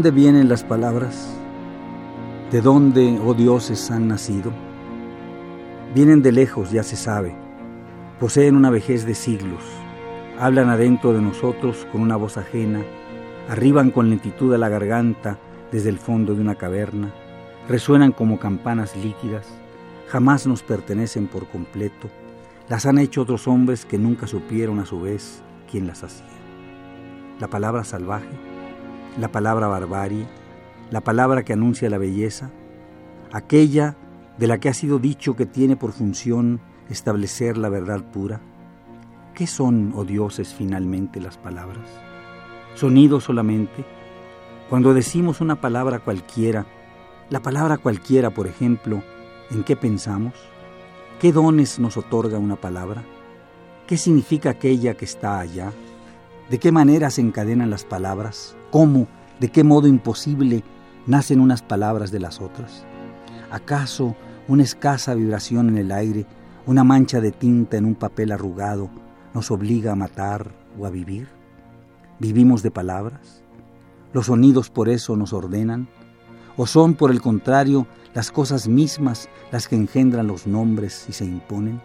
Dónde vienen las palabras? ¿De dónde, oh dioses, han nacido? Vienen de lejos, ya se sabe. Poseen una vejez de siglos. Hablan adentro de nosotros con una voz ajena. Arriban con lentitud a la garganta desde el fondo de una caverna. Resuenan como campanas líquidas. Jamás nos pertenecen por completo. Las han hecho otros hombres que nunca supieron a su vez quién las hacía. La palabra salvaje la palabra barbarie, la palabra que anuncia la belleza, aquella de la que ha sido dicho que tiene por función establecer la verdad pura. ¿Qué son, oh dioses, finalmente las palabras? ¿Sonidos solamente? Cuando decimos una palabra cualquiera, la palabra cualquiera, por ejemplo, ¿en qué pensamos? ¿Qué dones nos otorga una palabra? ¿Qué significa aquella que está allá? ¿De qué manera se encadenan las palabras? ¿Cómo, de qué modo imposible nacen unas palabras de las otras? ¿Acaso una escasa vibración en el aire, una mancha de tinta en un papel arrugado, nos obliga a matar o a vivir? ¿Vivimos de palabras? ¿Los sonidos por eso nos ordenan? ¿O son, por el contrario, las cosas mismas las que engendran los nombres y se imponen?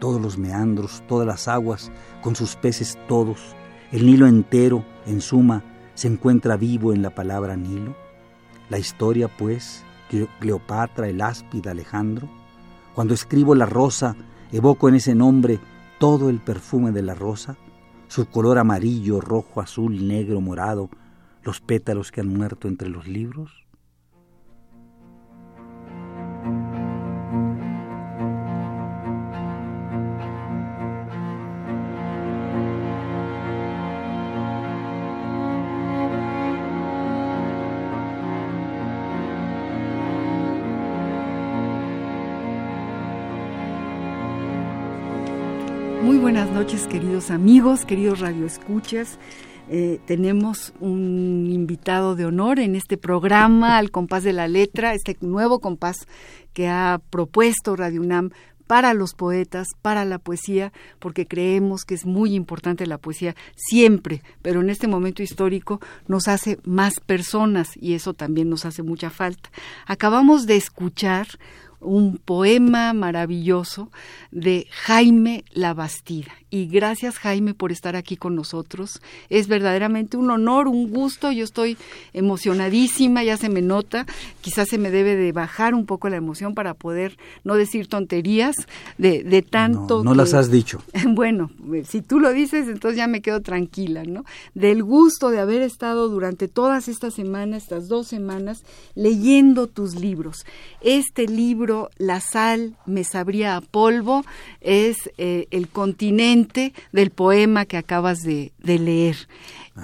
Todos los meandros, todas las aguas, con sus peces todos, el Nilo entero, en suma, se encuentra vivo en la palabra Nilo. La historia, pues, Cleopatra, el áspid, Alejandro. Cuando escribo la rosa, evoco en ese nombre todo el perfume de la rosa, su color amarillo, rojo, azul, negro, morado, los pétalos que han muerto entre los libros. Buenas noches, queridos amigos, queridos radioescuchas. Eh, tenemos un invitado de honor en este programa, al compás de la letra, este nuevo compás que ha propuesto Radio UNAM para los poetas, para la poesía, porque creemos que es muy importante la poesía siempre, pero en este momento histórico nos hace más personas y eso también nos hace mucha falta. Acabamos de escuchar un poema maravilloso de Jaime Labastida. Y gracias Jaime por estar aquí con nosotros. Es verdaderamente un honor, un gusto. Yo estoy emocionadísima, ya se me nota. Quizás se me debe de bajar un poco la emoción para poder no decir tonterías de, de tanto. No, no las has dicho. Bueno, si tú lo dices, entonces ya me quedo tranquila, ¿no? Del gusto de haber estado durante todas estas semanas, estas dos semanas, leyendo tus libros. Este libro la sal me sabría a polvo es eh, el continente del poema que acabas de, leer.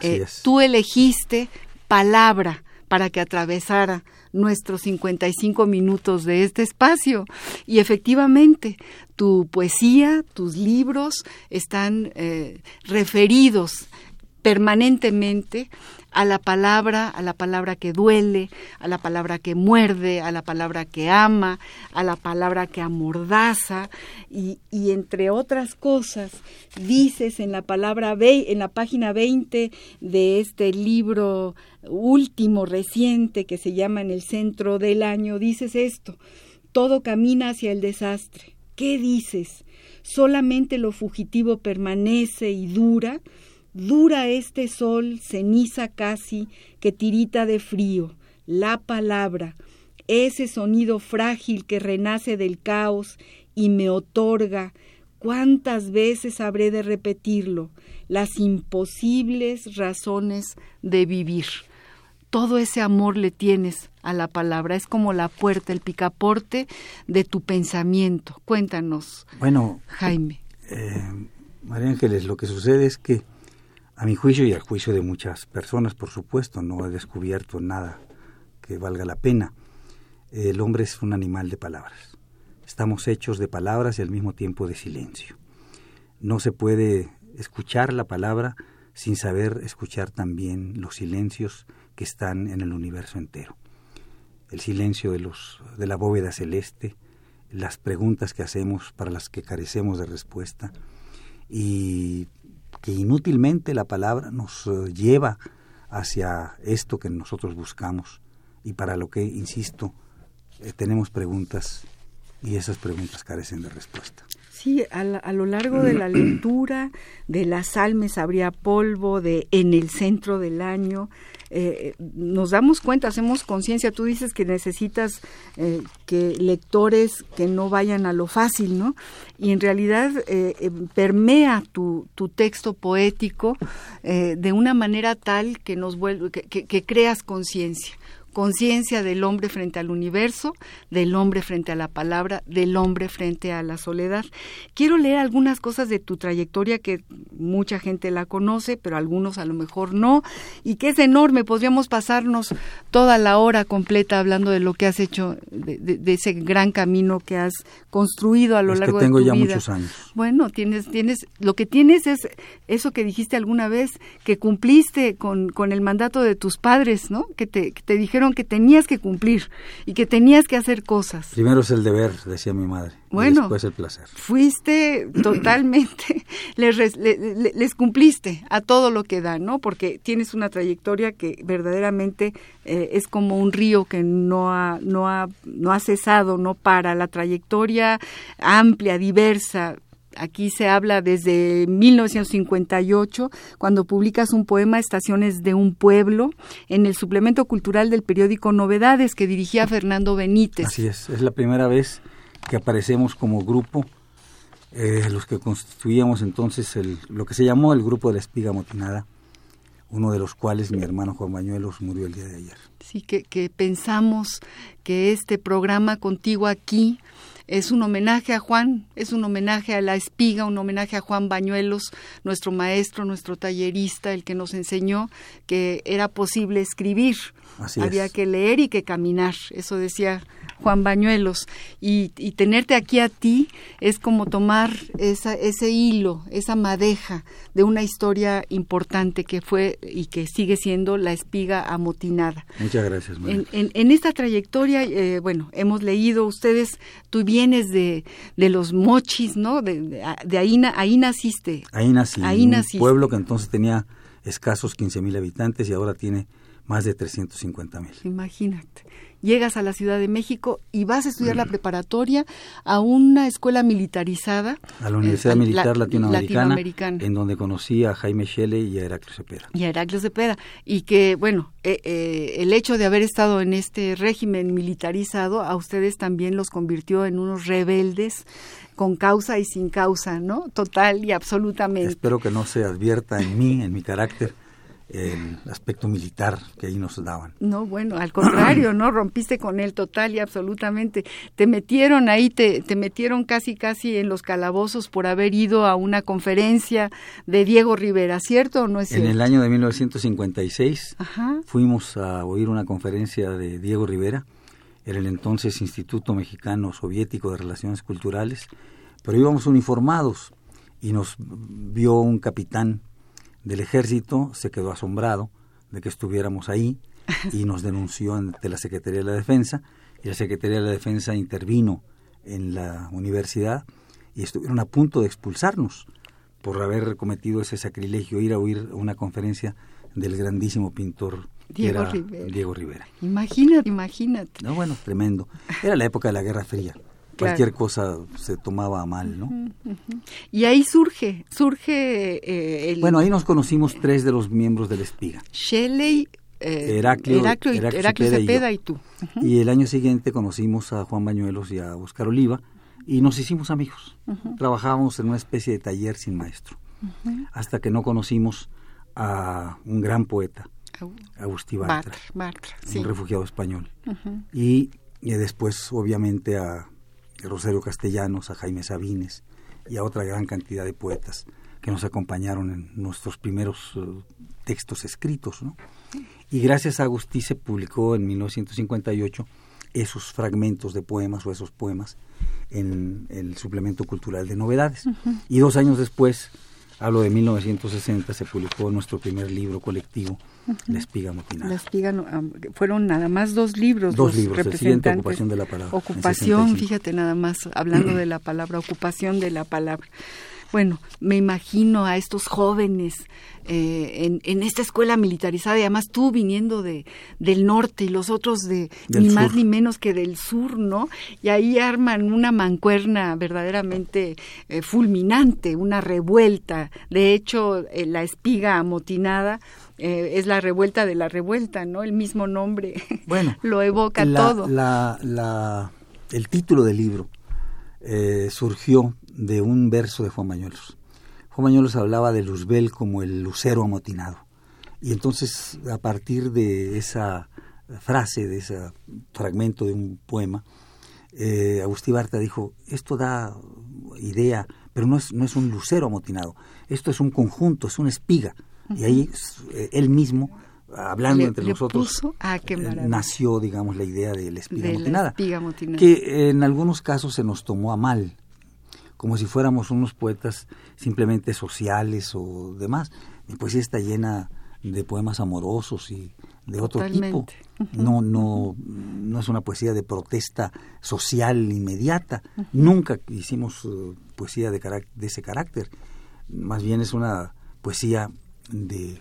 Eh, tú elegiste palabra para que atravesara nuestros 55 minutos de este espacio. Y efectivamente, tu poesía, tus libros están eh, referidos permanentemente a la palabra, a la palabra que duele, a la palabra que muerde, a la palabra que ama, a la palabra que amordaza y, entre otras cosas dices en la palabra en la página 20 de este libro último reciente que se llama En el centro del año dices esto, todo camina hacia el desastre. ¿Qué dices? Solamente lo fugitivo permanece y dura Dura este sol, ceniza casi, que tirita de frío, la palabra, ese sonido frágil que renace del caos y me otorga ¿Cuántas veces habré de repetirlo? Las imposibles razones de vivir. Todo ese amor le tienes a la palabra. Es como la puerta, el picaporte de tu pensamiento. Cuéntanos. Bueno, Jaime. Eh, María Ángeles, lo que sucede es que, a mi juicio y al juicio de muchas personas, por supuesto, no he descubierto nada que valga la pena. El hombre es un animal de palabras. Estamos hechos de palabras y al mismo tiempo de silencio. No se puede escuchar la palabra sin saber escuchar también los silencios que están en el universo entero. El silencio de, los, de la bóveda celeste, las preguntas que hacemos para las que carecemos de respuesta y que inútilmente la palabra nos eh, lleva hacia esto que nosotros buscamos y para lo que, insisto, eh, tenemos preguntas y esas preguntas carecen de respuesta. Sí, a, lo largo de la lectura de Las Salmes habría polvo, de En el centro del año, eh, nos damos cuenta, hacemos conciencia. Tú dices que necesitas eh, que lectores que no vayan a lo fácil, ¿no? Y en realidad eh, permea tu, tu, texto poético de una manera tal que nos vuelve, que creas conciencia conciencia del hombre frente al universo, del hombre frente a la palabra, del hombre frente a la soledad. Quiero leer algunas cosas de tu trayectoria que mucha gente la conoce, pero algunos a lo mejor no, y que es enorme. Podríamos pasarnos toda la hora completa hablando de lo que has hecho, de, ese gran camino que has construido a lo largo de tu vida. tengo ya muchos años. Bueno, tienes, tienes, lo que tienes es eso que dijiste alguna vez, que cumpliste con, con el mandato de tus padres, ¿no? Que te, que te dijeron que tenías que cumplir y que tenías que hacer cosas. Primero es el deber, decía mi madre. Bueno, y después el placer. Fuiste totalmente, les, les, cumpliste a todo lo que da, ¿no? Porque tienes una trayectoria que verdaderamente eh, es como un río que no ha, no ha, no ha cesado, no para. La trayectoria amplia, diversa, Aquí se habla desde 1958, cuando publicas un poema Estaciones de un pueblo en el suplemento cultural del periódico Novedades que dirigía Fernando Benítez. Así es, es la primera vez que aparecemos como grupo, eh, los que constituíamos entonces el, lo que se llamó el grupo de la espiga motinada, uno de los cuales mi hermano Juan Bañuelos murió el día de ayer. Sí, que, que pensamos que este programa contigo aquí es un homenaje a Juan, es un homenaje a la espiga, un homenaje a Juan Bañuelos, nuestro maestro, nuestro tallerista, el que nos enseñó que era posible escribir, había que leer y que caminar, eso decía Juan Bañuelos, y, tenerte aquí a ti es como tomar esa, ese hilo, esa madeja de una historia importante que fue y que sigue siendo la espiga amotinada. Muchas gracias. En, en, esta trayectoria, eh, bueno, hemos leído ustedes, tú vienes de, de los mochis, ¿no? De, ahí, ahí naciste. Ahí nací, ahí un pueblo que entonces tenía escasos 15 mil habitantes y ahora tiene más de 350 mil. Imagínate llegas a la Ciudad de México y vas a estudiar la preparatoria a una escuela militarizada. A la Universidad eh, Militar Latinoamericana, en donde conocí a Jaime Shelley y a Heraclio Cepeda. Y a Heraclio Cepeda. Y que, bueno, eh, eh, el hecho de haber estado en este régimen militarizado a ustedes también los convirtió en unos rebeldes con causa y sin causa, ¿no? Total y absolutamente. Espero que no se advierta en mí, en mi carácter, el aspecto militar que ahí nos daban. No, bueno, al contrario, ¿no? Rompiste con él total y absolutamente. Te metieron ahí, te, te metieron casi, casi en los calabozos por haber ido a una conferencia de Diego Rivera, ¿cierto o no es cierto? En el año de 1956 fuimos a oír una conferencia de Diego Rivera en el entonces Instituto Mexicano Soviético de Relaciones Culturales, pero íbamos uniformados y nos vio un capitán del ejército se quedó asombrado de que estuviéramos ahí y nos denunció ante la Secretaría de la Defensa y la Secretaría de la Defensa intervino en la universidad y estuvieron a punto de expulsarnos por haber cometido ese sacrilegio, ir a oír una conferencia del grandísimo pintor Diego, Rivera. Diego Rivera. Imagínate, imagínate. No, bueno, tremendo. Era la época de la Guerra Fría cualquier cosa se tomaba mal, ¿no? Y ahí surge, surge eh, el... Bueno, ahí nos conocimos tres de los miembros del Espiga. Shelley, eh, Heraclio, Cepeda, y, tú. Y el año siguiente conocimos a Juan Bañuelos y a Oscar Oliva, y nos hicimos amigos. Trabajábamos en una especie de taller sin maestro, hasta que no conocimos a un gran poeta, Agustí Bartra, un refugiado español. y, después, obviamente, a Rosario Castellanos, a Jaime Sabines y a otra gran cantidad de poetas que nos acompañaron en nuestros primeros eh, textos escritos. Y gracias a Agustí se publicó en 1958 esos fragmentos de poemas o esos poemas en el suplemento cultural de novedades. Y dos años después, hablo de 1960, se publicó nuestro primer libro colectivo, La espiga motinada. La espiga, fueron nada más dos libros. Dos libros, el siguiente, Ocupación de la Palabra. Ocupación, fíjate nada más, hablando de la palabra, ocupación de la palabra. Bueno, me imagino a estos jóvenes eh, en, esta escuela militarizada y además tú viniendo de, del norte y los otros de ni más ni menos que del sur, ¿no? Y ahí arman una mancuerna verdaderamente eh, fulminante, una revuelta. De hecho, eh, la espiga amotinada es la revuelta de la revuelta, ¿no? El mismo nombre bueno, lo evoca todo. La, la, el título del libro surgió de un verso de Juan Mañuelos. Juan Mañuelos hablaba de Luzbel como el lucero amotinado. Y entonces, a partir de esa frase, de ese fragmento de un poema, eh, Agustín Barta dijo, esto da idea, pero no es, no es un lucero amotinado, esto es un conjunto, es una espiga. Y ahí eh, él mismo, hablando entre nosotros, ah, eh, nació, digamos, la idea de la espiga, amotinada, que en algunos casos se nos tomó a mal, como si fuéramos unos poetas simplemente sociales o demás. Mi poesía está llena de poemas amorosos y de otro tipo. No, no, no es una poesía de protesta social inmediata. Nunca hicimos uh, poesía de, de ese carácter. Más bien es una poesía de,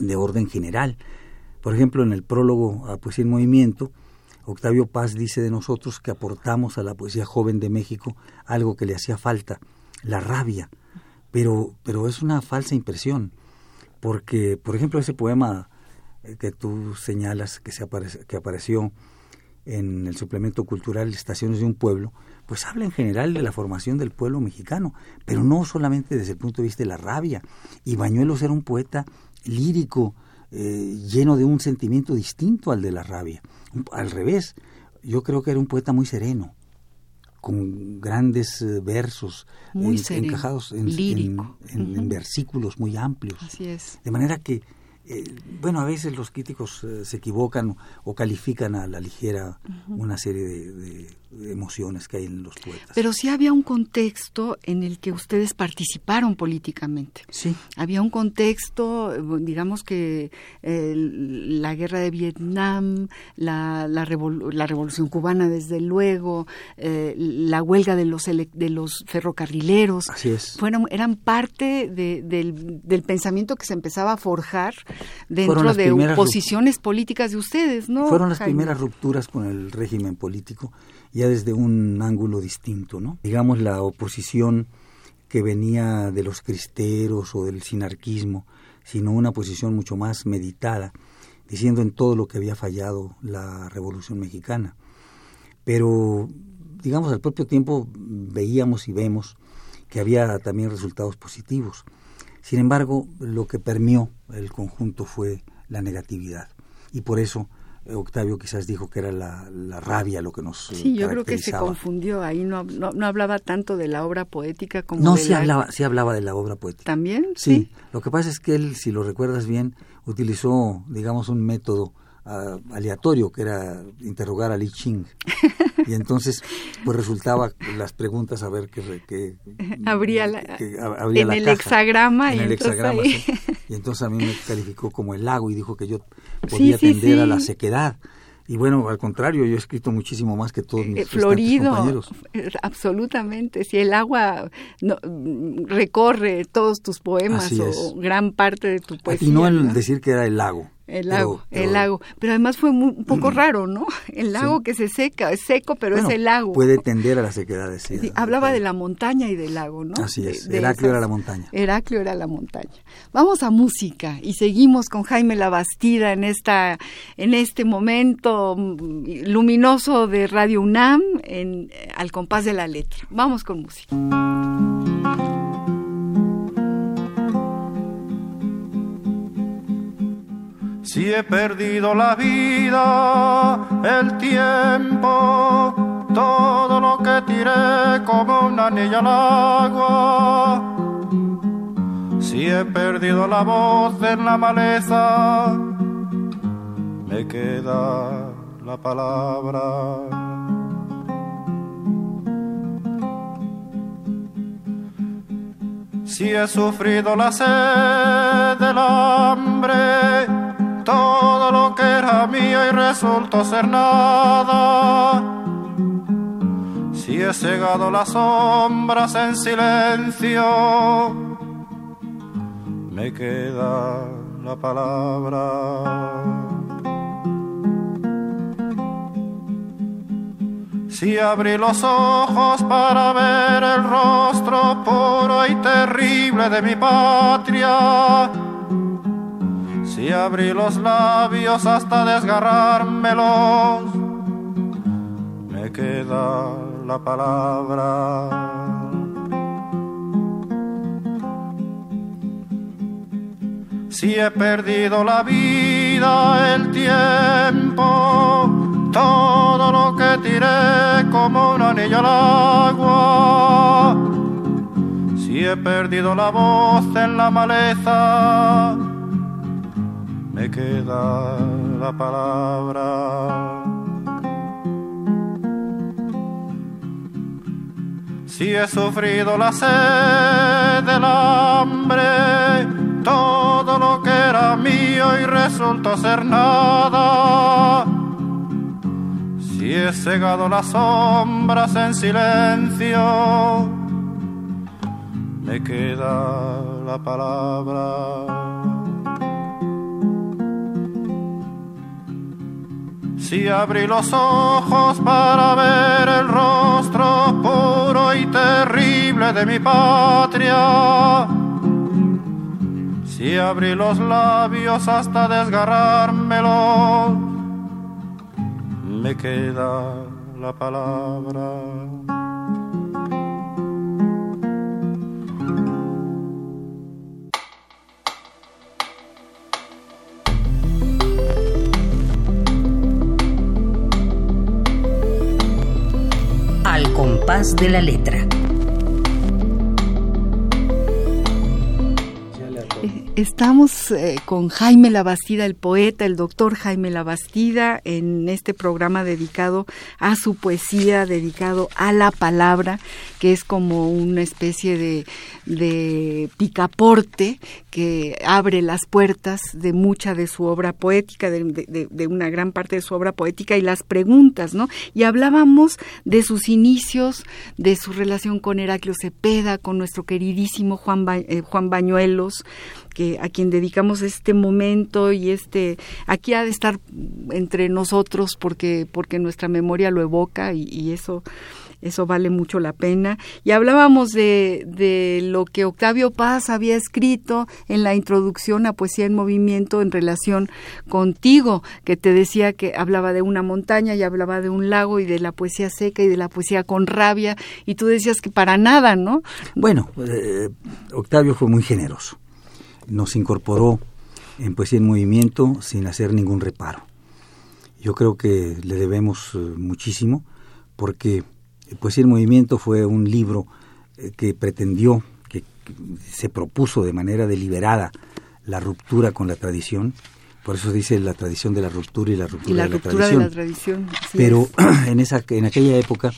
de orden general. Por ejemplo, en el prólogo a Poesía en Movimiento, Octavio Paz dice de nosotros que aportamos a la poesía joven de México algo que le hacía falta, la rabia. Pero, pero es una falsa impresión, porque, por ejemplo, ese poema eh, que tú señalas que, se que apareció en el suplemento cultural Estaciones de un Pueblo, pues habla en general de la formación del pueblo mexicano, pero no solamente desde el punto de vista de la rabia. Y Bañuelos era un poeta lírico, eh, lleno de un sentimiento distinto al de la rabia. Al revés, yo creo que era un poeta muy sereno, con grandes eh, versos encajados en, en, versículos muy amplios. Así es. De manera que eh, bueno, a veces los críticos eh, se equivocan o califican a la ligera una serie de, emociones que hay en los poetas. Pero sí había un contexto en el que ustedes participaron políticamente. Sí. Había un contexto, digamos que la guerra de Vietnam, la, la, revolución cubana, desde luego, eh, la huelga de los, de los ferrocarrileros. Así es. Fueron, eran parte del, del pensamiento que se empezaba a forjar dentro de posiciones políticas de ustedes, ¿no? Fueron las primeras rupturas con el régimen político, ya desde un ángulo distinto, ¿no? Digamos la oposición que venía de los cristeros o del sinarquismo, sino una posición mucho más meditada, diciendo en todo lo que había fallado la Revolución Mexicana. Pero, digamos, al propio tiempo veíamos y vemos que había también resultados positivos. Sin embargo, lo que permeó el conjunto fue la negatividad. Y por eso Octavio quizás dijo que era la, rabia lo que nos Sí, yo creo que se confundió. Ahí no, no, hablaba tanto de la obra poética como no, de sí hablaba, sí hablaba de la obra poética. ¿También? Sí. Lo que pasa es que él, si lo recuerdas bien, utilizó, digamos, un método aleatorio, que era interrogar a Li Ching. Y entonces, pues resultaba las preguntas a ver qué... que abría la, en el hexagrama. En y el hexagrama, Y entonces a mí me calificó como el lago y dijo que yo podía atender a la sequedad. Y bueno, al contrario, yo he escrito muchísimo más que todos mis eh, Florido, compañeros. Absolutamente. Si el agua no, recorre todos tus poemas o gran parte de tu poesía. Y no el decir que era el lago, El lago, el lago. Pero además fue un poco raro, ¿no? El lago que se seca, es seco, pero es el lago. Puede tender a la sequedad, decía. Sí, hablaba de la montaña y del lago, ¿no? Así es, Heraclio era la montaña. Heraclio era la montaña. Vamos a música y seguimos con Jaime Labastida en, esta, en este momento mm, luminoso de Radio UNAM en, al compás de la letra. Vamos con música. Si he perdido la vida, el tiempo, todo lo que tiré como una anilla al agua. Si he perdido la voz en la maleza, me queda la palabra. Si he sufrido la sed del hambre, todo lo que era mío y resultó ser nada. Si he cegado las sombras en silencio, me queda la palabra. Si abrí los ojos para ver el rostro puro y terrible de mi patria, si abrí los labios hasta desgarrármelos, me queda la palabra. Si he perdido la vida, el tiempo, todo lo que tiré como un anillo al agua. Si he perdido la voz en la maleza, me queda la palabra. Si he sufrido la sed del hambre, todo lo que era mío y resultó ser nada. Si he cegado las sombras en silencio, me queda la palabra. Si abrí los ojos para ver el rostro puro y terrible de mi patria, si abrí los labios hasta desgarrármelos, me queda la palabra. Compás de la letra. Estamos eh, con Jaime Labastida, el poeta, el doctor Jaime Labastida, en este programa dedicado a su poesía, dedicado a la palabra, que es como una especie de, picaporte que abre las puertas de mucha de su obra poética, de, de, una gran parte de su obra poética y las preguntas, ¿no? Y hablábamos de sus inicios, de su relación con Heraclio Cepeda, con nuestro queridísimo Juan, eh, Juan Bañuelos, que a quien dedicamos este momento y este aquí ha de estar entre nosotros porque porque nuestra memoria lo evoca y, eso eso vale mucho la pena. Y hablábamos de, de, lo que Octavio Paz había escrito en la introducción a Poesía en Movimiento en relación contigo, que te decía que hablaba de una montaña y hablaba de un lago y de la poesía seca y de la poesía con rabia, y tú decías que para nada, ¿no? Bueno, eh, Octavio fue muy generoso nos incorporó en Poesía en Movimiento sin hacer ningún reparo. Yo creo que le debemos eh, muchísimo porque Poesía en Movimiento fue un libro eh, que pretendió, que se propuso de manera deliberada la ruptura con la tradición. Por eso dice la tradición de la ruptura y la ruptura, de, la tradición. de la tradición. Pero en, esa, en aquella época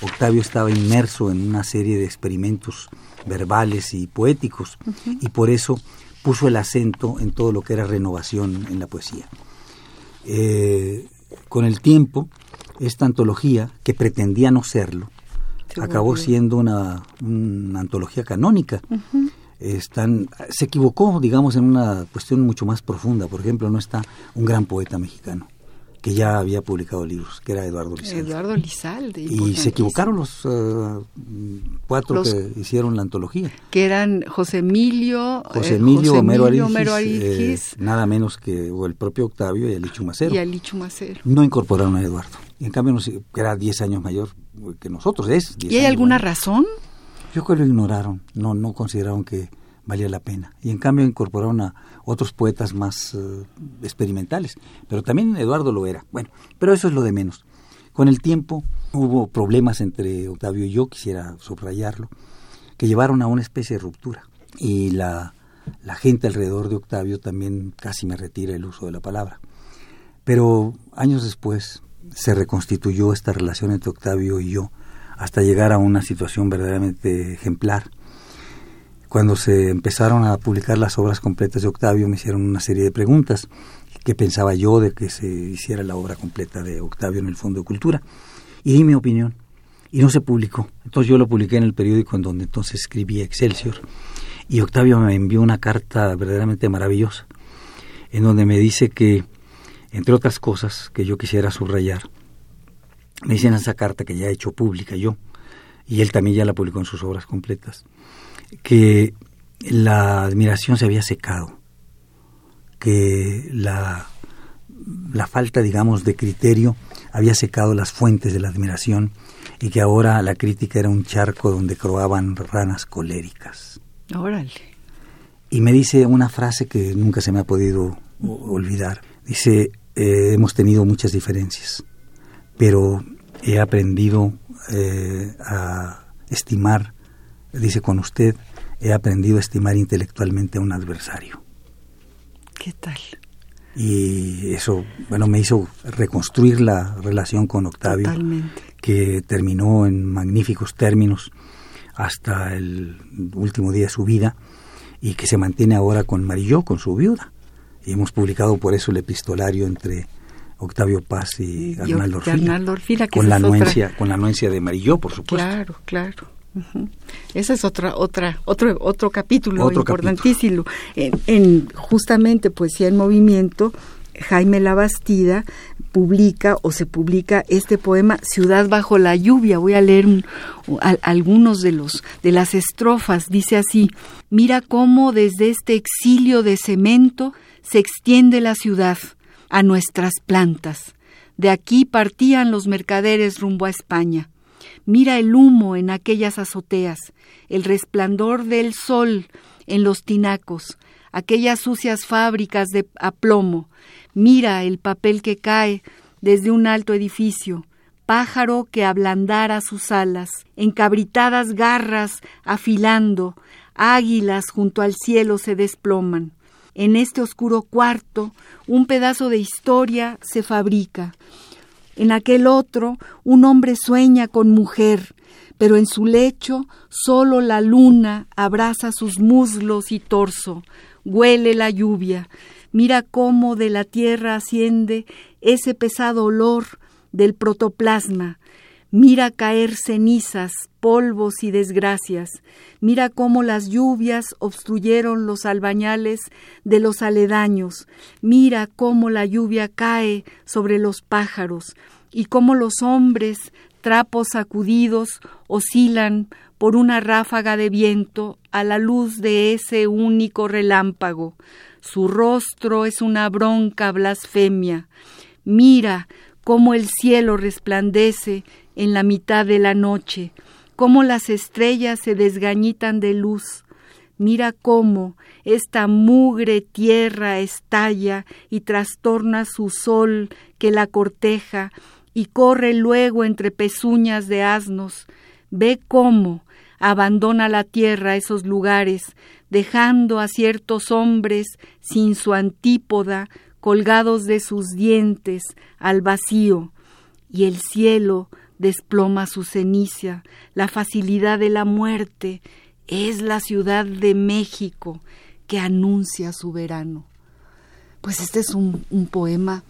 Octavio estaba inmerso en una serie de experimentos verbales y poéticos y por eso puso el acento en todo lo que era renovación en la poesía. Eh, con el tiempo, esta antología, que pretendía no serlo, acabó siendo una, antología canónica. están se equivocó, digamos, en una cuestión mucho más profunda. Por ejemplo, no está un gran poeta mexicano que ya había publicado libros, que era Eduardo Lizalde. Eduardo Lizalde. Y se equivocaron los uh, cuatro que hicieron la antología. Que eran José Emilio, José Emilio, eh, Homero Arigis, Homero Arigis eh, nada menos que o el propio Octavio y Alichu Macero. Y Alichu Macero. No incorporaron a Eduardo. Y en cambio, sé, era 10 años mayor que nosotros, es. ¿Y hay alguna razón? Yo creo que lo ignoraron, no, no consideraron que valía la pena. Y en cambio incorporaron a otros poetas más uh, experimentales. Pero también Eduardo lo era. Bueno, pero eso es lo de menos. Con el tiempo hubo problemas entre Octavio y yo, quisiera subrayarlo, que llevaron a una especie de ruptura. Y la, la gente alrededor de Octavio también casi me retira el uso de la palabra. Pero años después se reconstituyó esta relación entre Octavio y yo hasta llegar a una situación verdaderamente ejemplar cuando se empezaron a publicar las obras completas de Octavio me hicieron una serie de preguntas. ¿Qué pensaba yo de que se hiciera la obra completa de Octavio en el Fondo de Cultura? Y di mi opinión. Y no se publicó. Entonces yo lo publiqué en el periódico en donde entonces escribía Excelsior. Y Octavio me envió una carta verdaderamente maravillosa, en donde me dice que, entre otras cosas que yo quisiera subrayar, me dicen esa carta que ya he hecho pública yo, y él también ya la publicó en sus obras completas que la admiración se había secado, que la, la falta, digamos, de criterio había secado las fuentes de la admiración y que ahora la crítica era un charco donde croaban ranas coléricas. Órale. Y me dice una frase que nunca se me ha podido olvidar. Dice, eh, hemos tenido muchas diferencias, pero he aprendido eh, a estimar dice, con usted he aprendido a estimar intelectualmente a un adversario. ¿Qué tal? Y eso, bueno, me hizo reconstruir la relación con Octavio, que terminó en magníficos términos hasta el último día de su vida y que se mantiene ahora con Marilló, con su viuda. Y hemos publicado por eso el epistolario entre Octavio Paz y, Arnaldo Orfila, con, la anuencia, con la anuencia de Marilló, por supuesto. Claro, claro. Ese es otra, otra, otro, otro capítulo importantísimo. En, justamente Poesía en Movimiento, Jaime Labastida publica o se publica este poema Ciudad bajo la lluvia. Voy a leer algunos de los de las estrofas. Dice así: Mira cómo desde este exilio de cemento se extiende la ciudad a nuestras plantas. De aquí partían los mercaderes rumbo a España. Mira el humo en aquellas azoteas, el resplandor del sol en los tinacos, aquellas sucias fábricas de aplomo. Mira el papel que cae desde un alto edificio, pájaro que ablandara sus alas, encabritadas garras afilando, águilas junto al cielo se desploman. En este oscuro cuarto, un pedazo de historia se fabrica, en aquel otro, un hombre sueña con mujer, pero en su lecho solo la luna abraza sus muslos y torso. Huele la lluvia. Mira cómo de la tierra asciende ese pesado olor del protoplasma. Mira caer cenizas, polvos y desgracias. Mira cómo las lluvias obstruyeron los albañales de los aledaños. Mira cómo la lluvia cae sobre los pájaros y cómo los hombres, trapos sacudidos, oscilan por una ráfaga de viento a la luz de ese único relámpago. Su rostro es una bronca blasfemia. Mira cómo el cielo resplandece en la mitad de la noche, cómo las estrellas se desgañitan de luz. Mira cómo esta mugre tierra estalla y trastorna su sol que la corteja y corre luego entre pezuñas de asnos. Ve cómo abandona la tierra esos lugares, dejando a ciertos hombres sin su antípoda, colgados de sus dientes al vacío, y el cielo desploma su ceniza, la facilidad de la muerte es la ciudad de México que anuncia su verano. Pues este es un, poema.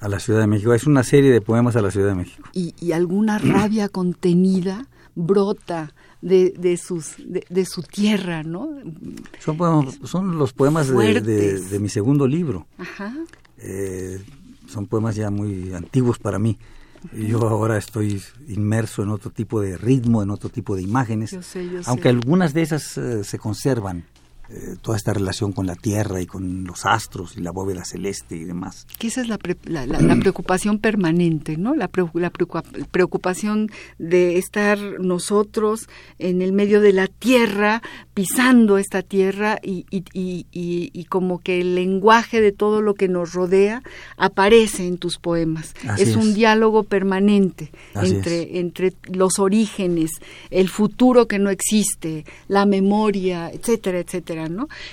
A la Ciudad de México, es una serie de poemas a la Ciudad de México. Y, alguna rabia contenida brota de, de sus, de, su tierra, ¿no? Son, son los poemas de, de, mi segundo libro. Ajá. Eh, son poemas ya muy antiguos para mí. Yo ahora estoy inmerso en otro tipo de ritmo, en otro tipo de imágenes, aunque algunas de esas eh, se conservan. Eh, toda esta relación con la Tierra y con los astros y la bóveda celeste y demás. Que esa es la, la, preocupación permanente, ¿no? La, la, preocupación de estar nosotros en el medio de la Tierra, pisando esta Tierra y, y, y, y como que el lenguaje de todo lo que nos rodea aparece en tus poemas. Es, un diálogo permanente entre, entre los orígenes, el futuro que no existe, la memoria, etcétera, etcétera.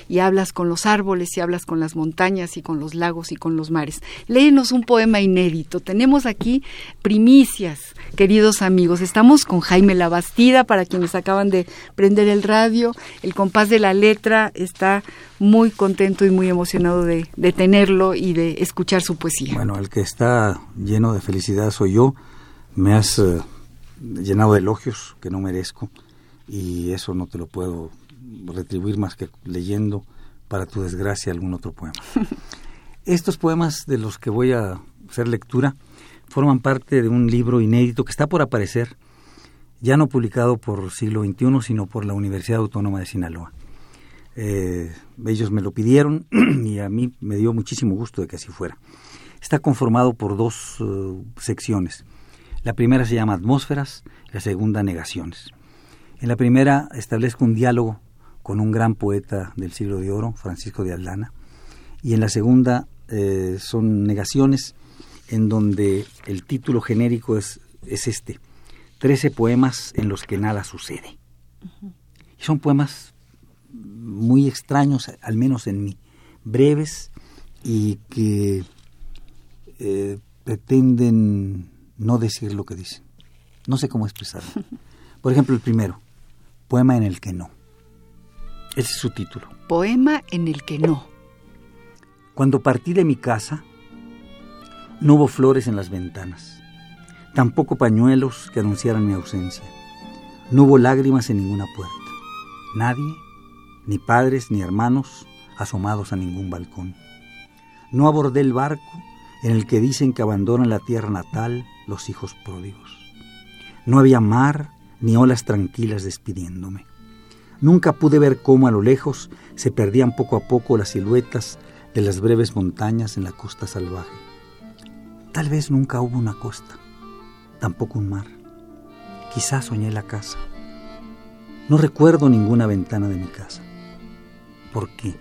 Y hablas con los árboles y hablas con las montañas y con los lagos y con los mares. Léenos un poema inédito. Tenemos aquí primicias, queridos amigos. Estamos con Jaime Labastida, para quienes acaban de prender el radio. El compás de la letra está muy contento y muy emocionado de, tenerlo y de escuchar su poesía. Bueno, el que está lleno de felicidad soy yo. Me has eh, llenado de elogios que no merezco y eso no te lo puedo retribuir más que leyendo, para tu desgracia, algún otro poema. Estos poemas de los que voy a hacer lectura forman parte de un libro inédito que está por aparecer, ya no publicado por Siglo XXI, sino por la Universidad Autónoma de Sinaloa. Eh, ellos me lo pidieron y a mí me dio muchísimo gusto de que así fuera. Está conformado por dos uh, secciones. La primera se llama Atmósferas, la segunda Negaciones. En la primera establezco un diálogo con un gran poeta del siglo de oro, Francisco de Aldana, y en la segunda eh, son negaciones en donde el título genérico es, es este, Trece poemas en los que nada sucede. Y son poemas muy extraños, al menos en mí, breves y que eh, pretenden no decir lo que dicen. No sé cómo expresarlo. Por ejemplo, el primero, poema en el que no. Ese es su título. Poema en el que no. Cuando partí de mi casa, no hubo flores en las ventanas, tampoco pañuelos que anunciaran mi ausencia. No hubo lágrimas en ninguna puerta. Nadie, ni padres ni hermanos, asomados a ningún balcón. No abordé el barco en el que dicen que abandonan la tierra natal los hijos pródigos. No había mar ni olas tranquilas despidiéndome. Nunca pude ver cómo a lo lejos se perdían poco a poco las siluetas de las breves montañas en la costa salvaje. Tal vez nunca hubo una costa, tampoco un mar. Quizás soñé la casa. No recuerdo ninguna ventana de mi casa. ¿Por qué?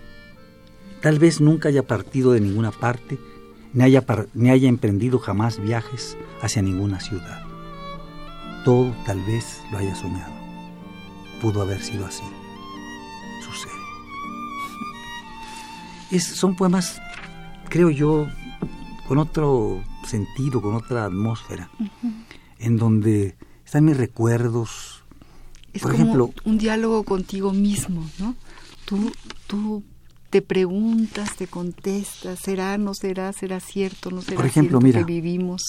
Tal vez nunca haya partido de ninguna parte, ni haya, ni haya emprendido jamás viajes hacia ninguna ciudad. Todo tal vez lo haya soñado pudo haber sido así. Sucede. Es, son poemas, creo yo, con otro sentido, con otra atmósfera, en donde están mis recuerdos. Es Por como ejemplo, un diálogo contigo mismo, ¿no? Tú, tú te preguntas, te contestas, será, no será, será cierto, no será Por ejemplo, cierto mira, que vivimos.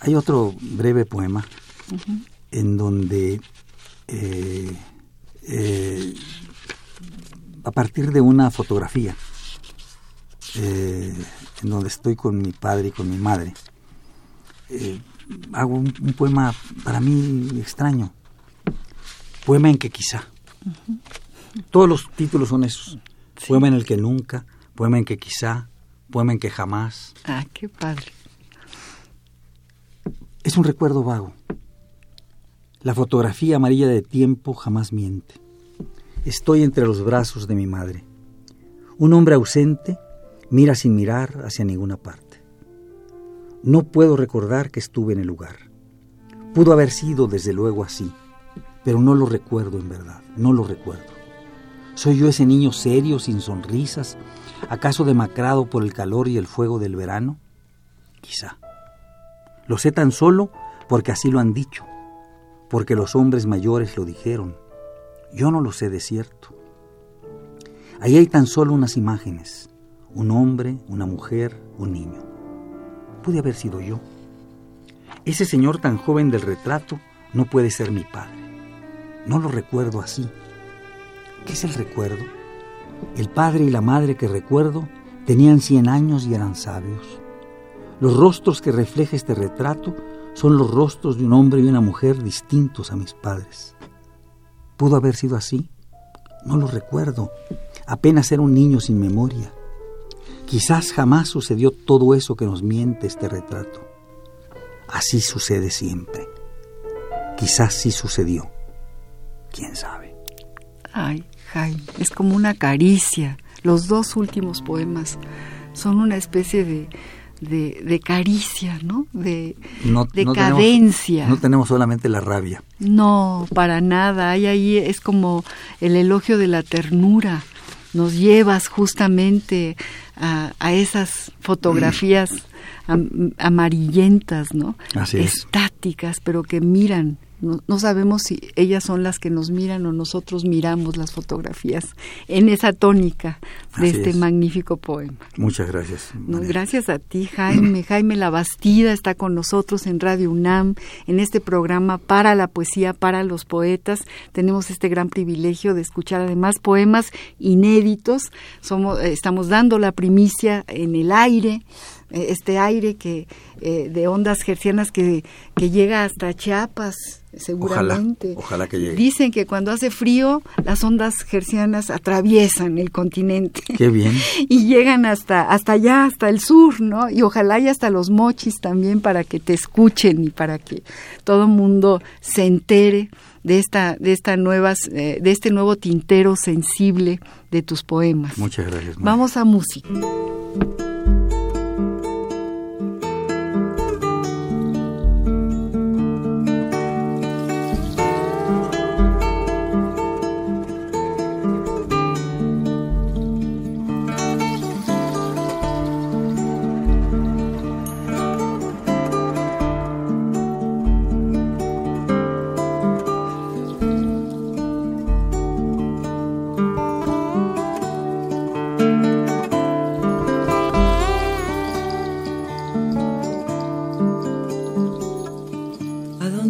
Hay otro breve poema en donde eh, eh, a partir de una fotografía eh, en donde estoy con mi padre y con mi madre, hago un, poema para mí extraño, poema en que quizá. Todos los títulos son esos. Poema en el que nunca, poema en que quizá, poema en que jamás. Ah, qué padre. Es un recuerdo vago la fotografía amarilla de tiempo jamás miente. Estoy entre los brazos de mi madre. Un hombre ausente mira sin mirar hacia ninguna parte. No puedo recordar que estuve en el lugar. Pudo haber sido desde luego así, pero no lo recuerdo en verdad, no lo recuerdo. ¿Soy yo ese niño serio, sin sonrisas, acaso demacrado por el calor y el fuego del verano? Quizá. Lo sé tan solo porque así lo han dicho porque los hombres mayores lo dijeron. Yo no lo sé de cierto. Ahí hay tan solo unas imágenes, un hombre, una mujer, un niño. Pude haber sido yo. Ese señor tan joven del retrato no puede ser mi padre. no lo recuerdo así. ¿Qué es el recuerdo? El padre y la madre que recuerdo tenían cien años y eran sabios. Los rostros que refleja este retrato son los rostros de un hombre y una mujer distintos a mis padres. ¿Pudo haber sido así? No lo recuerdo. Apenas era un niño sin memoria. Quizás jamás sucedió todo eso que nos miente este retrato. Así sucede siempre. Quizás sí sucedió. ¿Quién sabe? Ay, Jaime, es como una caricia. Los dos últimos poemas son una especie de, de, caricia, ¿no? De, de cadencia. no tenemos solamente la rabia. No, para nada. Hay ahí, es como el elogio de la ternura. Nos llevas justamente a, a esas fotografías amarillentas, ¿no? Así Estáticas, pero que miran no, sabemos si ellas son las que nos miran o nosotros miramos las fotografías en esa tónica de este magnífico poema. Muchas gracias. gracias a ti, Jaime. Jaime Labastida está con nosotros en Radio UNAM, en este programa para la poesía, para los poetas. Tenemos este gran privilegio de escuchar además poemas inéditos. Somos, eh, estamos dando la primicia en el aire este aire que eh, de ondas gercianas que, que llega hasta Chiapas seguramente. Ojalá, que llegue. Dicen que cuando hace frío, las ondas gercianas atraviesan el continente. Qué bien. y llegan hasta, hasta allá, hasta el sur, ¿no? Y ojalá y hasta los mochis también para que te escuchen y para que todo mundo se entere de esta, de esta nuevas, eh, de este nuevo tintero sensible de tus poemas. Muchas gracias. Vamos a música.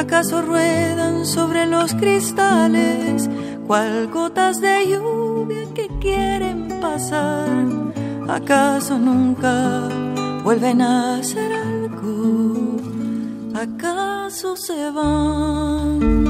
¿Acaso ruedan sobre los cristales cual gotas de lluvia que quieren pasar? ¿Acaso nunca vuelven a hacer algo? ¿Acaso se van?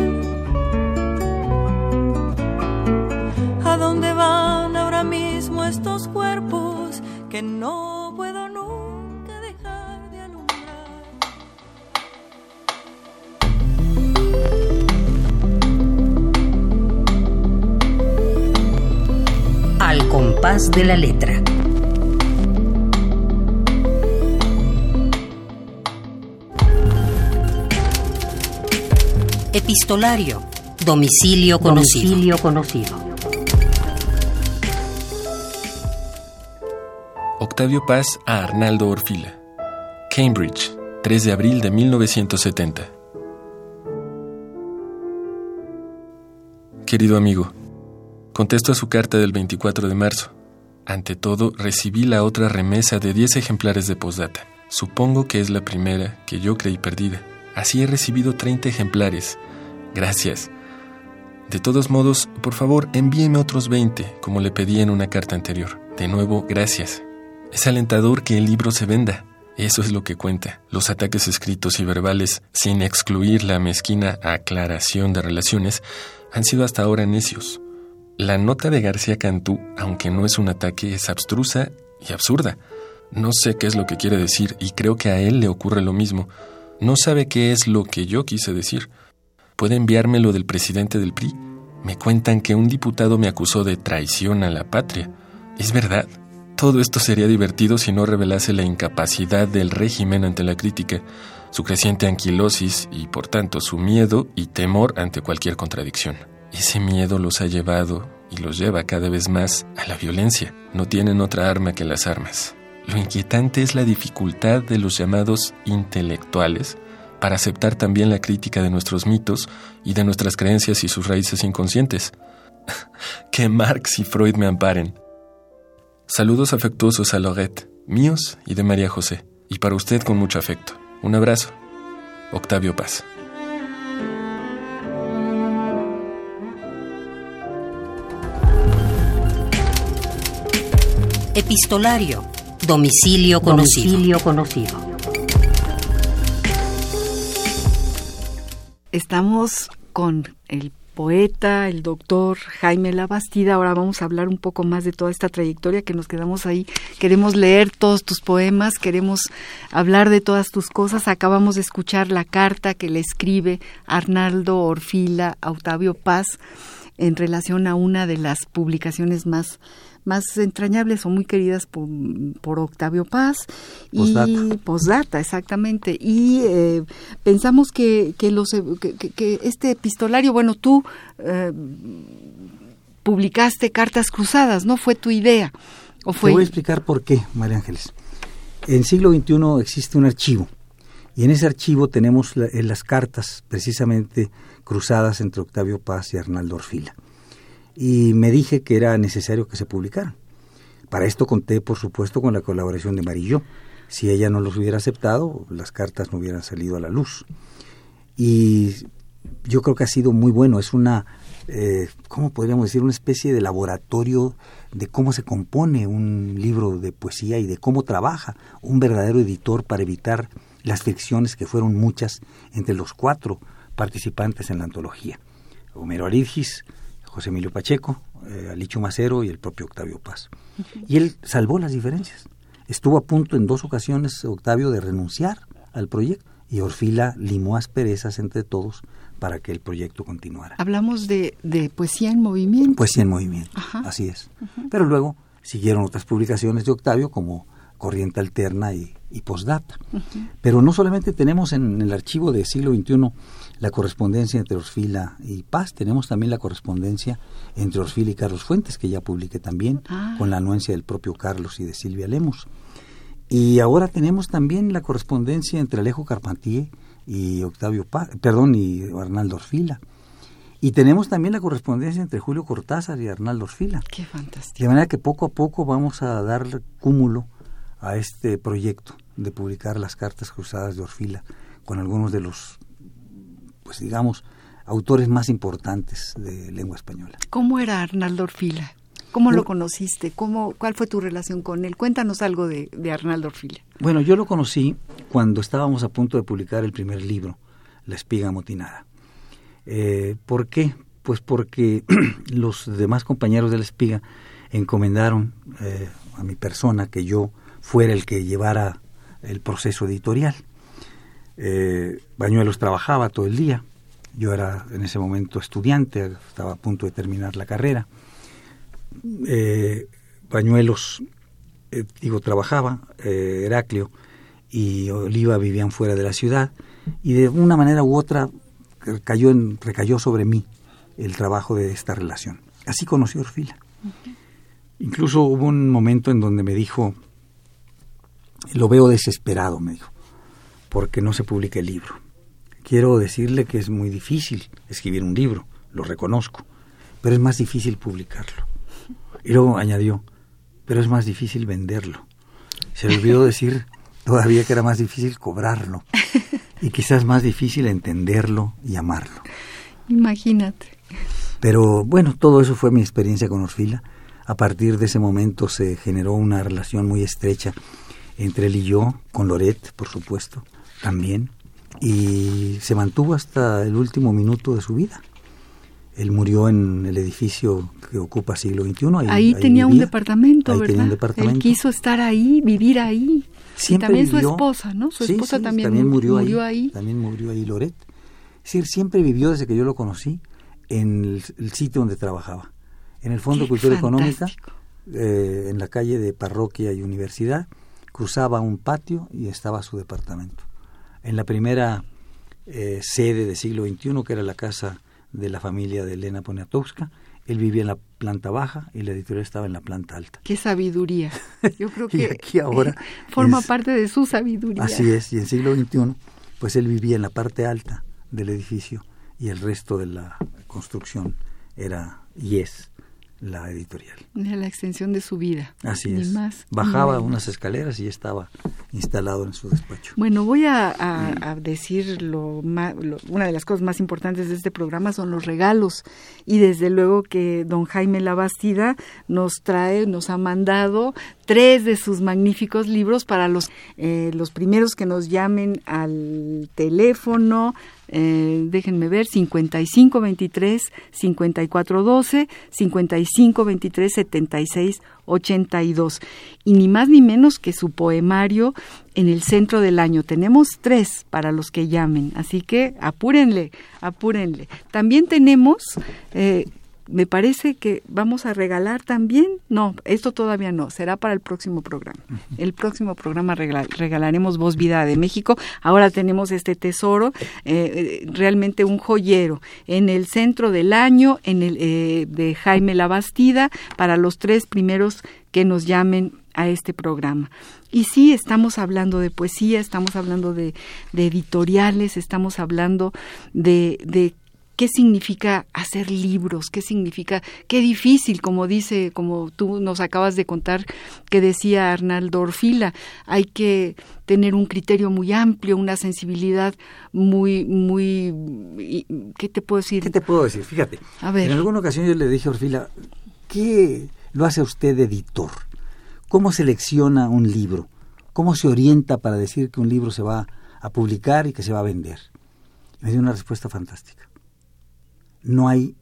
No puedo nunca dejar de alumbrar? Al compás de la letra. Epistolario. Domicilio conocido. conocido. Octavio Paz a Arnaldo Orfila. Cambridge, 3 de abril de 1970. Querido amigo, contesto a su carta del 24 de marzo. Ante todo, recibí la otra remesa de 10 ejemplares de postdata. Supongo que es la primera que yo creí perdida Así he recibido 30 ejemplares. Gracias. De todos modos, por favor, envíeme otros 20, como le pedí en una carta anterior. De nuevo, gracias. Es alentador que el libro se venda. Eso es lo que cuenta. Los ataques escritos y verbales, sin excluir la mezquina aclaración de relaciones, han sido hasta ahora necios. La nota de García Cantú, aunque no es un ataque, es abstrusa y absurda. No sé qué es lo que quiere decir y creo que a él le ocurre lo mismo. No sabe qué es lo que yo quise decir. ¿Puede enviarme lo del presidente del PRI? Me cuentan que un diputado me acusó de traición a la patria. Es verdad. Todo esto sería divertido si no revelase la incapacidad del régimen ante la crítica, su creciente anquilosis y, por tanto, su miedo y temor ante cualquier contradicción. Ese miedo los ha llevado y los lleva cada vez más a la violencia. No tienen otra arma que las armas. Lo inquietante es la dificultad de los llamados intelectuales para aceptar también la crítica de nuestros mitos y de nuestras creencias y sus raíces inconscientes. que Marx y Freud me amparen. Saludos afectuosos a Lorette, míos y de María José, y para usted con mucho afecto. Un abrazo. Octavio Paz. Epistolario. Domicilio conocido. Domicilio conocido. Estamos con el poeta, el doctor Jaime Labastida. Ahora vamos a hablar un poco más de toda esta trayectoria que nos quedamos ahí. Queremos leer todos tus poemas, queremos hablar de todas tus cosas. Acabamos de escuchar la carta que le escribe Arnaldo Orfila a Octavio Paz en relación a una de las publicaciones más más entrañables o muy queridas por, por Octavio Paz. Y postdata. exactamente. Y eh, pensamos que que los que, este epistolario bueno tú eh, publicaste cartas cruzadas no fue tu idea o fue Te voy a explicar por qué María Ángeles. En siglo XXI existe un archivo y en ese archivo tenemos las cartas precisamente cruzadas entre Octavio Paz y Arnaldo Orfila y me dije que era necesario que se publicaran. Para esto conté, por supuesto, con la colaboración de Marillo. Si ella no los hubiera aceptado, las cartas no hubieran salido a la luz. Y yo creo que ha sido muy bueno. Es una, eh, ¿cómo podríamos decir? Una especie de laboratorio de cómo se compone un libro de poesía y de cómo trabaja un verdadero editor para evitar las fricciones que fueron muchas entre los cuatro participantes en la antología. Homero Aridgis, José Emilio Pacheco, eh, Alicho Macero y el propio Octavio Paz. Y él salvó las diferencias. Estuvo a punto en dos ocasiones Octavio de renunciar al proyecto y Orfila limó asperezas entre todos para que el proyecto continuara. Hablamos de, poesía en movimiento. Poesía en movimiento, así es. Pero luego siguieron otras publicaciones de Octavio como Corriente Alterna y, y Postdata. Pero no solamente tenemos en el archivo del siglo XXI la correspondencia entre Orfila y Paz, tenemos también la correspondencia entre Orfila y Carlos Fuentes, que ya publiqué también, ah. con la anuencia del propio Carlos y de Silvia Lemos. Y ahora tenemos también la correspondencia entre Alejo Carpentier y Octavio Paz, perdón, y Arnaldo Orfila. Y tenemos también la correspondencia entre Julio Cortázar y Arnaldo Orfila. Qué fantástico. De manera que poco a poco vamos a dar cúmulo a este proyecto de publicar las cartas cruzadas de Orfila con algunos de los pues digamos, autores más importantes de lengua española. ¿Cómo era Arnaldo Orfila? ¿Cómo lo conociste? ¿Cómo, ¿Cuál fue tu relación con él? Cuéntanos algo de, Arnaldo Orfila. Bueno, yo lo conocí cuando estábamos a punto de publicar el primer libro, La espiga amotinada. Eh, ¿Por qué? Pues porque los demás compañeros de La espiga encomendaron eh, a mi persona que yo fuera el que llevara el proceso editorial. Eh, Bañuelos trabajaba todo el día, yo era en ese momento estudiante, estaba a punto de terminar la carrera. Eh, Bañuelos, eh, digo, trabajaba, Heraclio y Oliva vivían fuera de la ciudad y de una manera u otra cayó en, recayó sobre mí el trabajo de esta relación. Así conocí a Orfila. Incluso hubo un momento en donde me dijo, lo veo desesperado, me dijo porque no se publica el libro. Quiero decirle que es muy difícil escribir un libro, lo reconozco, pero es más difícil publicarlo. Y luego añadió, pero es más difícil venderlo. Se le olvidó decir todavía que era más difícil cobrarlo. y quizás más difícil entenderlo y amarlo. Imagínate. Pero bueno, todo eso fue mi experiencia con Orfila. A partir de ese momento se generó una relación muy estrecha entre él y yo, con Loret, por supuesto, también, y se mantuvo hasta el último minuto de su vida. Él murió en el edificio que ocupa siglo XXI. Ahí, tenía un departamento, ¿verdad? Tenía un departamento. Él quiso estar ahí, vivir ahí. Siempre también vivió, su esposa, ¿no? Su sí, esposa sí, también, murió, murió ahí, ahí. También murió ahí Loret. Es decir, siempre vivió desde que yo lo conocí en el, el sitio donde trabajaba. En el Fondo de Qué Cultura Económica, eh, en la calle de Parroquia y Universidad, cruzaba un patio y estaba su departamento. En la primera eh, sede del siglo XXI, que era la casa de la familia de Elena Poniatowska, él vivía en la planta baja y la editorial estaba en la planta alta. Qué sabiduría. Yo creo Y que aquí ahora forma es- parte de su sabiduría. Así es, y en siglo XXI, pues él vivía en la parte alta del edificio y el resto de la construcción era y es la editorial. Era la extensión de su vida. Así es. más, Bajaba unas escaleras y estaba instalado en su despacho. Bueno, voy a, a- a decir lo lo- una de las cosas más importantes de este programa son los regalos y desde luego que don Jaime Labastida nos trae, nos ha mandado tres de sus magníficos libros para los eh, los primeros que nos llamen al teléfono. Eh, déjenme ver, 5523 5412, 5523 76 82. Y ni más ni menos que su poemario en el centro del año. Tenemos tres para los que llamen, así que apúrenle, apúrenle. También tenemos, eh, me parece que vamos a regalar también, no, esto todavía no, será para el próximo programa. El próximo programa regala- regalaremos Voz Vida de México. Ahora tenemos este tesoro, eh, eh, realmente un joyero, en el centro del año, en el eh, de Jaime Labastida, para los tres primeros que nos llamen a este programa. Y sí, estamos hablando de poesía, estamos hablando de, de editoriales, estamos hablando de, de qué significa hacer libros, qué significa, qué difícil, como dice, como tú nos acabas de contar, que decía Arnaldo Orfila, hay que tener un criterio muy amplio, una sensibilidad muy, muy, ¿qué te puedo decir? ¿Qué te puedo decir? Fíjate, A ver. en alguna ocasión yo le dije a Orfila, ¿qué lo hace usted editor? ¿Cómo selecciona un libro? ¿Cómo se orienta para decir que un libro se va a publicar y que se va a vender? Me dio una respuesta fantástica. No hay,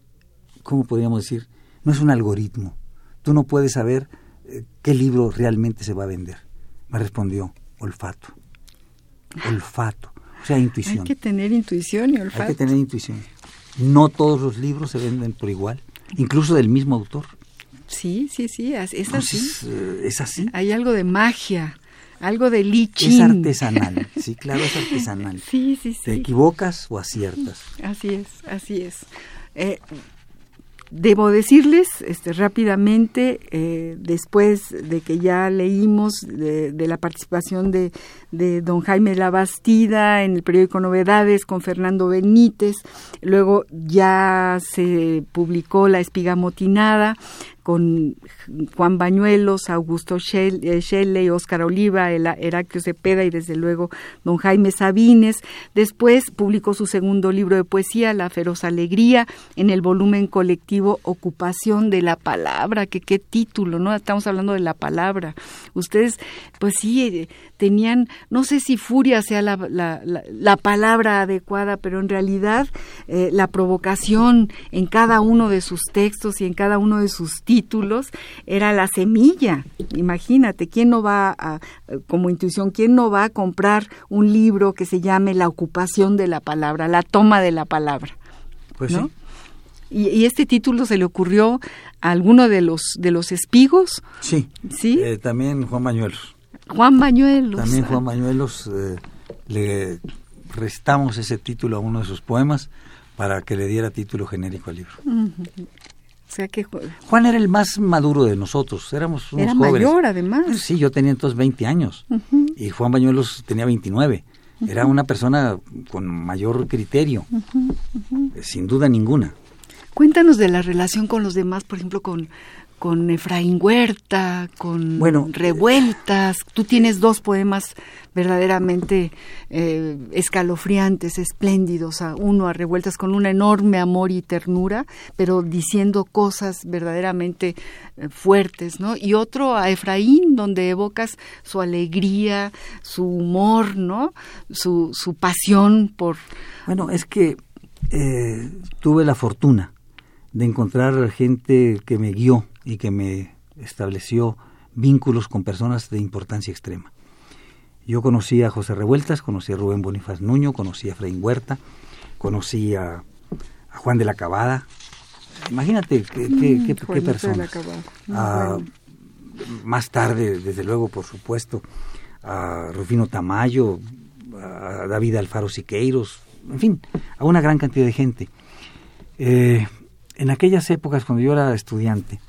¿cómo podríamos decir? No es un algoritmo. Tú no puedes saber eh, qué libro realmente se va a vender. Me respondió, olfato. Olfato. O sea, intuición. Hay que tener intuición y olfato. Hay que tener intuición. No todos los libros se venden por igual, incluso del mismo autor. Sí, sí, sí, es así. Entonces, eh, es así. Hay algo de magia, algo de Li Es artesanal. Sí, claro, es artesanal. Sí, sí, Te sí. equivocas o aciertas. Así es, así es. Eh, debo decirles este, rápidamente, eh, después de que ya leímos de, de la participación de, de don Jaime Labastida en el periódico Novedades con Fernando Benítez, luego ya se publicó La espiga motinada con Juan Bañuelos, Augusto eh, Shelley, Óscar Oliva, Heraclio Cepeda y desde luego don Jaime Sabines. Después publicó su segundo libro de poesía, La feroz alegría, en el volumen colectivo Ocupación de la palabra, que qué título, ¿no? Estamos hablando de la palabra. Ustedes, pues sí, eh, tenían, no sé si furia sea la, la- la- la palabra adecuada, pero en realidad eh, la provocación en cada uno de sus textos y en cada uno de sus títulos era la semilla. Imagínate, ¿quién no va a, como intuición, quién no va a comprar un libro que se llame La ocupación de la palabra, la toma de la palabra? Pues ¿no? sí. Y, y este título se le ocurrió a alguno de los de los espigos, Sí. ¿sí? Eh, también Juan Bañuelos. Juan Bañuelos. También Juan Bañuelos eh, le restamos ese título a uno de sus poemas para que le diera título genérico al libro. O sea que ju- Juan era el más maduro de nosotros, éramos unos era jóvenes. mayor además. Sí, yo tenía entonces 20 años y Juan Bañuelos tenía 29. Era una persona con mayor criterio, sin duda ninguna. Cuéntanos de la relación con los demás, por ejemplo, con, con Efraín Huerta, con Revueltas. Tú tienes dos poemas verdaderamente eh, escalofriantes, espléndidos, a uno a Revueltas con un enorme amor y ternura, pero diciendo cosas verdaderamente eh, fuertes, ¿no? Y otro a Efraín, donde evocas su alegría, su humor, ¿no? Su, su pasión por... Bueno, es que eh, tuve la fortuna de encontrar gente que me guió y que me estableció vínculos con personas de importancia extrema. Yo conocí a José Revueltas, conocí a Rubén Bonifaz Nuño, conocí a Freín Huerta, conocí a, Juan de la Cabada. Imagínate qué, qué, qué, personas. Más tarde, desde luego, por supuesto, a Rufino Tamayo, a David Alfaro Siqueiros, en fin, a una gran cantidad de gente. Eh, en aquellas épocas, cuando yo era estudiante,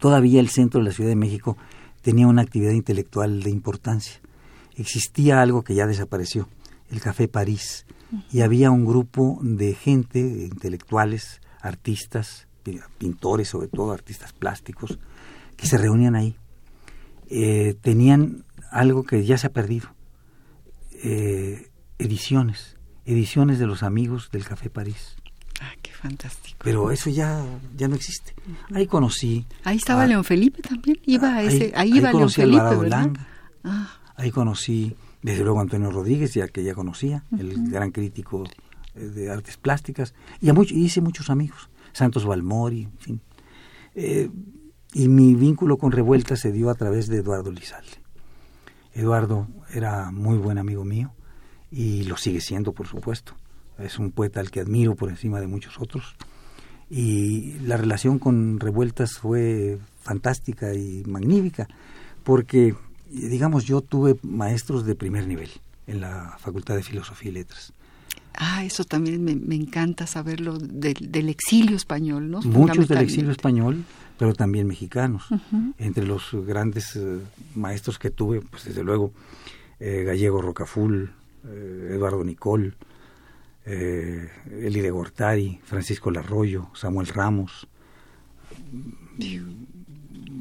todavía el centro de la Ciudad de México tenía una actividad intelectual de importancia. Existía algo que ya desapareció, el Café París, y había un grupo de gente, de intelectuales, artistas, pintores sobre todo, artistas plásticos, que se reunían ahí. Eh, tenían algo que ya se ha perdido, eh, ediciones, ediciones de los amigos del Café París. Ah, qué fantástico. Pero eso ya, ya no existe. Ahí conocí. Ahí estaba León Felipe también. Iba ese, ahí, iba León Felipe. Ah. Ahí conocí, desde luego, Antonio Rodríguez, ya que ya conocía, el gran crítico de artes plásticas. Y, a hice muchos amigos. Santos Balmori, en fin. Eh, y mi vínculo con Revuelta se dio a través de Eduardo Lizalde. Eduardo era muy buen amigo mío y lo sigue siendo, por supuesto. Es un poeta al que admiro por encima de muchos otros. Y la relación con Revueltas fue fantástica y magnífica, porque, digamos, yo tuve maestros de primer nivel en la Facultad de Filosofía y Letras. Ah, eso también me, encanta saberlo del exilio español, ¿no? Muchos del exilio español, pero también mexicanos. Entre los grandes eh, maestros que tuve, pues desde luego, eh, Gallego Rocaful, eh, Eduardo Nicol, eh, Eli de Gortari, Francisco Larroyo, Samuel Ramos,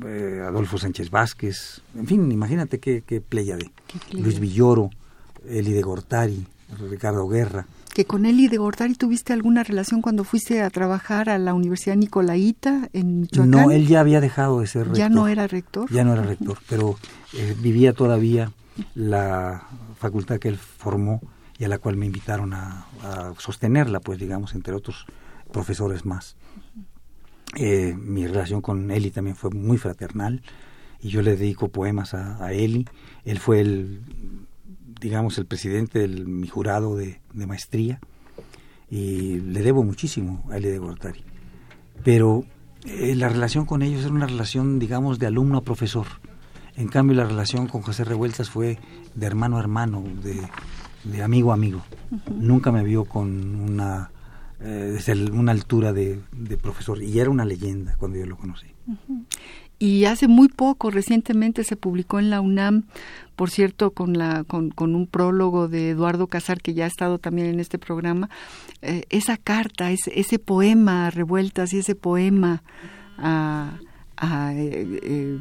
eh, Adolfo Sánchez Vázquez, en fin, imagínate qué, qué playa de Luis Villoro, Eli de Gortari, Ricardo Guerra. ¿Que con Eli de Gortari tuviste alguna relación cuando fuiste a trabajar a la Universidad Nicolaita en Michoacán? No, él ya había dejado de ser rector. ¿Ya no era rector? Ya no era rector, pero vivía todavía la facultad que él formó a la cual me invitaron a, sostenerla, pues digamos, entre otros profesores más. Eh, mi relación con Eli también fue muy fraternal y yo le dedico poemas a, Eli. Él fue el, digamos, el presidente de mi jurado de, maestría y le debo muchísimo a Eli de Gortari. Pero eh, la relación con ellos era una relación, digamos, de alumno a profesor. En cambio, la relación con José Revueltas fue de hermano a hermano, de, de amigo a amigo. Nunca me vio con una, eh, desde una altura de, profesor. Y era una leyenda cuando yo lo conocí. Y hace muy poco, recientemente se publicó en la UNAM, por cierto, con, la, con, con un prólogo de Eduardo Casar, que ya ha estado también en este programa, eh, esa carta, ese, ese poema a Revueltas y ese poema a, a eh,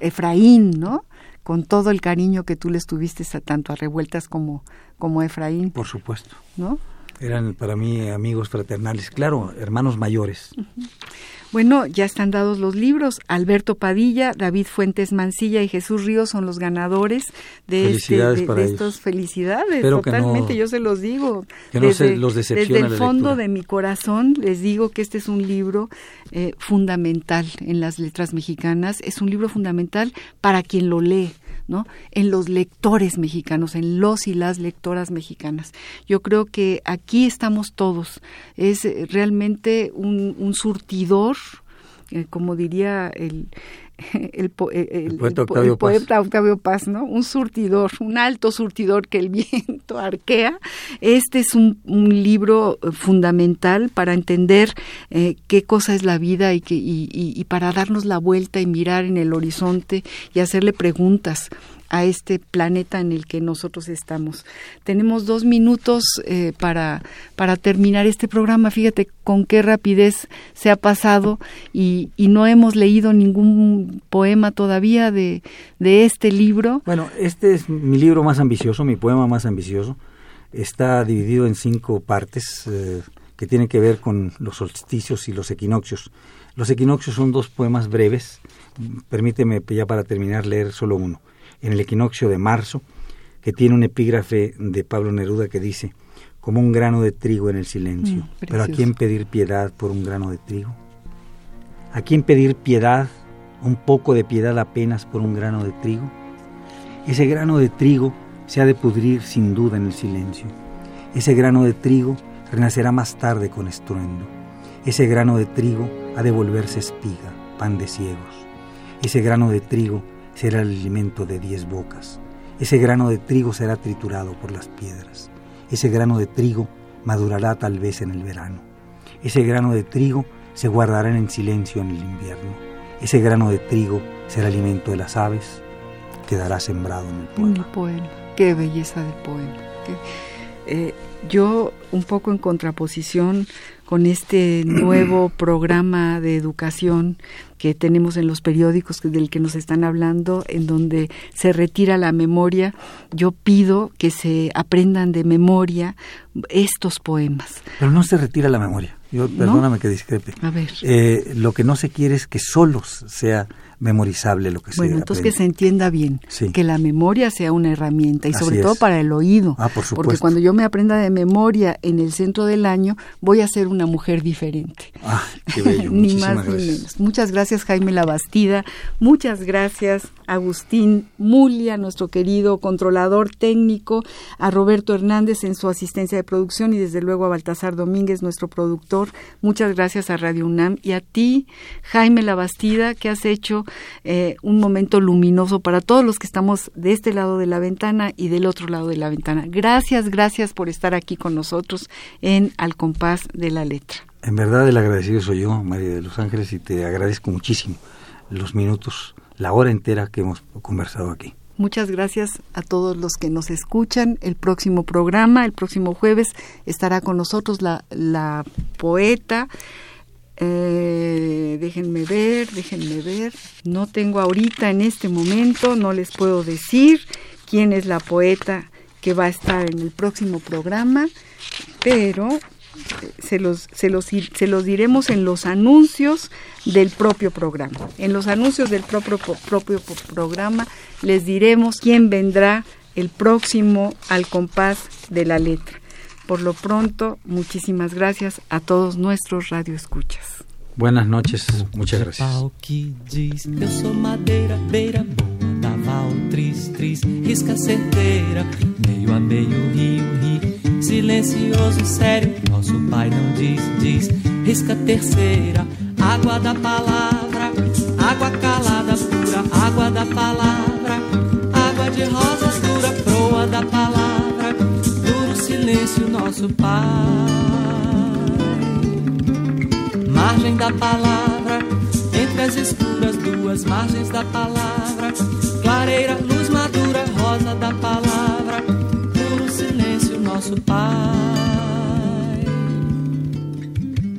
Efraín, ¿no? Con todo el cariño que tú les tuviste tanto a Revueltas como, como a Efraín. Por supuesto. ¿No? Eran para mí amigos fraternales, claro, hermanos mayores. Bueno, ya están dados los libros. Alberto Padilla, David Fuentes Mancilla y Jesús Ríos son los ganadores de, este, de, estos felicidades. totalmente, yo se los digo. Que desde, los Desde el fondo de mi corazón les digo que este es un libro eh, fundamental en las letras mexicanas. Es un libro fundamental para quien lo lee. ¿No? en los lectores mexicanos, en los y las lectoras mexicanas. Yo creo que aquí estamos todos. Es realmente un, un surtidor como diría el, el, poeta, Octavio Paz, ¿no? Un surtidor, un alto surtidor que el viento arquea. Este es un, libro eh, fundamental para entender eh, qué cosa es la vida y, que, y para darnos la vuelta y mirar en el horizonte y hacerle preguntas a este planeta en el que nosotros estamos. Tenemos dos minutos eh, para, para terminar este programa. Fíjate con qué rapidez se ha pasado y, y no hemos leído ningún poema todavía de, de este libro. Bueno, este es mi libro más ambicioso, mi poema más ambicioso. Está dividido en cinco partes eh, que tienen que ver con los solsticios y los equinoccios. Los equinoccios son dos poemas breves. Permíteme ya para terminar leer solo uno en el equinoccio de marzo, que tiene un epígrafe de Pablo Neruda que dice, como un grano de trigo en el silencio. Mm, Pero ¿a quién pedir piedad por un grano de trigo? ¿A quién pedir piedad, un poco de piedad apenas por un grano de trigo? Ese grano de trigo se ha de pudrir sin duda en el silencio. Ese grano de trigo renacerá más tarde con estruendo. Ese grano de trigo ha de volverse espiga, pan de ciegos. Ese grano de trigo será el alimento de diez bocas. Ese grano de trigo será triturado por las piedras. Ese grano de trigo madurará tal vez en el verano. Ese grano de trigo se guardará en silencio en el invierno. Ese grano de trigo será alimento de las aves. Quedará sembrado en el. El poema. Qué belleza de poema. Eh, yo, un poco en contraposición con este nuevo programa de educación que tenemos en los periódicos del que nos están hablando, en donde se retira la memoria, yo pido que se aprendan de memoria estos poemas. Pero no se retira la memoria. Yo, perdóname que discrepe. A ver. Eh, lo que no se quiere es que solos sea memorizable lo que bueno, entonces que se entienda bien, que la memoria sea una herramienta y sobre todo para el oído. Ah, por supuesto. Porque cuando yo me aprenda de memoria en el centro del año, voy a ser una mujer diferente. Ah, qué bello. ni más ni menos. Muchas gracias Jaime Labastida, muchas gracias Agustín Mulia, nuestro querido controlador técnico, a Roberto Hernández en su asistencia de producción y desde luego a Baltasar Domínguez, nuestro productor. Muchas gracias a Radio UNAM y a ti, Jaime Labastida, que has hecho eh, un momento luminoso para todos los que estamos de este lado de la ventana y del otro lado de la ventana. Gracias, gracias por estar aquí con nosotros en Al compás de la letra. En verdad el agradecido soy yo, María de los Ángeles, y te agradezco muchísimo los minutos, la hora entera que hemos conversado aquí. Muchas gracias a todos los que nos escuchan. El próximo programa, el próximo jueves, estará con nosotros la, la poeta. Eh, déjenme ver, déjenme ver. No tengo ahorita en este momento, no les puedo decir quién es la poeta que va a estar en el próximo programa, pero se los, se los, se los diremos en los anuncios del propio programa. En los anuncios del propio, propio programa les diremos quién vendrá el próximo al compás de la letra. Por lo pronto, muchísimas gracias a todos nuestros radioescuchas. Buenas noches, muchas gracias. silencioso, sério. Nosso pai não diz, diz, risca terceira. Água da palavra, água calada pura, água da palavra, água de rosas silêncio, nosso pai. Margem da palavra, entre as escuras duas margens da palavra, clareira, luz madura, rosa da palavra nosso Pai.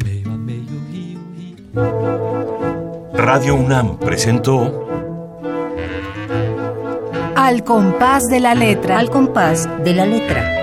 Meio a meio, rio, rio. Radio UNAM presentó Al compás de la letra. Al compás de la letra.